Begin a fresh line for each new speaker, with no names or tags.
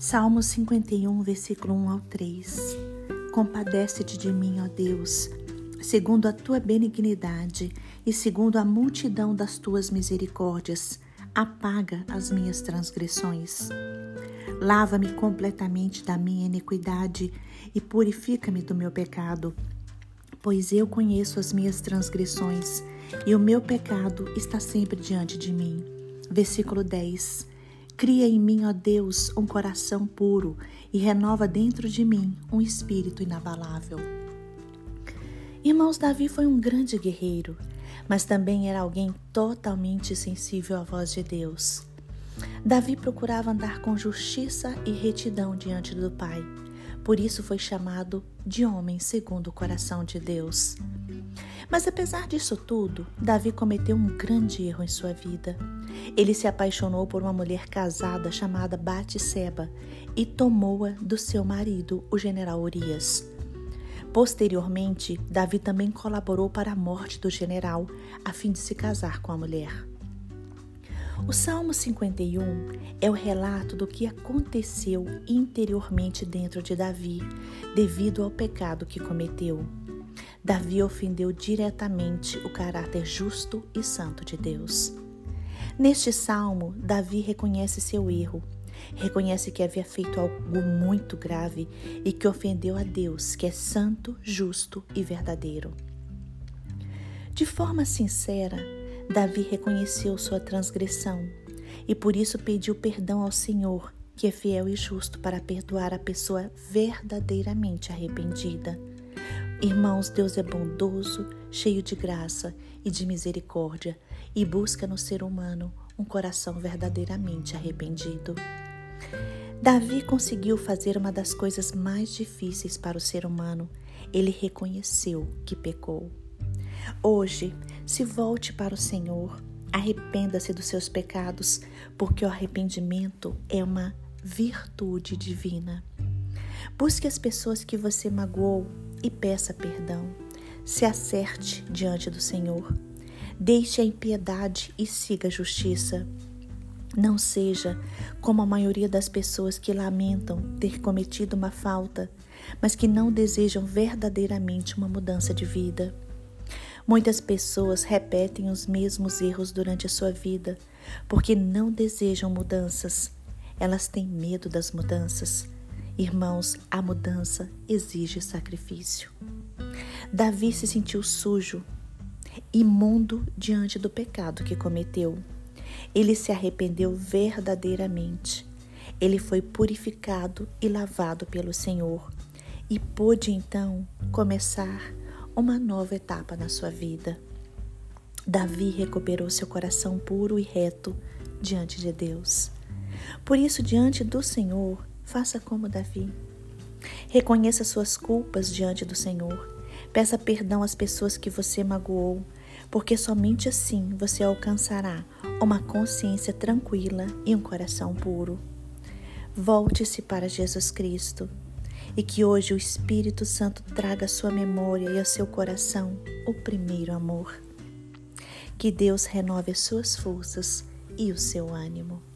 Salmo 51, versículo 1 ao 3. Compadece-te de mim, ó Deus, segundo a tua benignidade e segundo a multidão das tuas misericórdias, apaga as minhas transgressões. Lava-me completamente da minha iniquidade e purifica-me do meu pecado, pois eu conheço as minhas transgressões e o meu pecado está sempre diante de mim. Versículo 10. Cria em mim, ó Deus, um coração puro e renova dentro de mim um espírito inabalável. Irmãos, Davi foi um grande guerreiro, mas também era alguém totalmente sensível à voz de Deus. Davi procurava andar com justiça e retidão diante do Pai. Por isso foi chamado de homem segundo o coração de Deus. Mas apesar disso tudo, Davi cometeu um grande erro em sua vida. Ele se apaixonou por uma mulher casada chamada Batseba e tomou-a do seu marido, o general Urias. Posteriormente, Davi também colaborou para a morte do general, a fim de se casar com a mulher. O Salmo 51 é o relato do que aconteceu interiormente dentro de Davi, devido ao pecado que cometeu. Davi ofendeu diretamente o caráter justo e santo de Deus. Neste salmo, Davi reconhece seu erro, reconhece que havia feito algo muito grave e que ofendeu a Deus, que é santo, justo e verdadeiro. De forma sincera, Davi reconheceu sua transgressão e por isso pediu perdão ao Senhor, que é fiel e justo para perdoar a pessoa verdadeiramente arrependida. Irmãos, Deus é bondoso, cheio de graça e de misericórdia e busca no ser humano um coração verdadeiramente arrependido. Davi conseguiu fazer uma das coisas mais difíceis para o ser humano. Ele reconheceu que pecou. Hoje, se volte para o Senhor, arrependa-se dos seus pecados, porque o arrependimento é uma virtude divina. Busque as pessoas que você magoou e peça perdão. Se acerte diante do Senhor. Deixe a impiedade e siga a justiça. Não seja como a maioria das pessoas que lamentam ter cometido uma falta, mas que não desejam verdadeiramente uma mudança de vida. Muitas pessoas repetem os mesmos erros durante a sua vida porque não desejam mudanças. Elas têm medo das mudanças Irmãos, a mudança exige sacrifício. Davi se sentiu sujo, imundo diante do pecado que cometeu. Ele se arrependeu verdadeiramente. Ele foi purificado e lavado pelo Senhor e pôde então começar uma nova etapa na sua vida. Davi recuperou seu coração puro e reto diante de Deus. Por isso, diante do Senhor, Faça como Davi. Reconheça suas culpas diante do Senhor. Peça perdão às pessoas que você magoou, porque somente assim você alcançará uma consciência tranquila e um coração puro. Volte-se para Jesus Cristo e que hoje o Espírito Santo traga à sua memória e ao seu coração o primeiro amor. Que Deus renove as suas forças e o seu ânimo.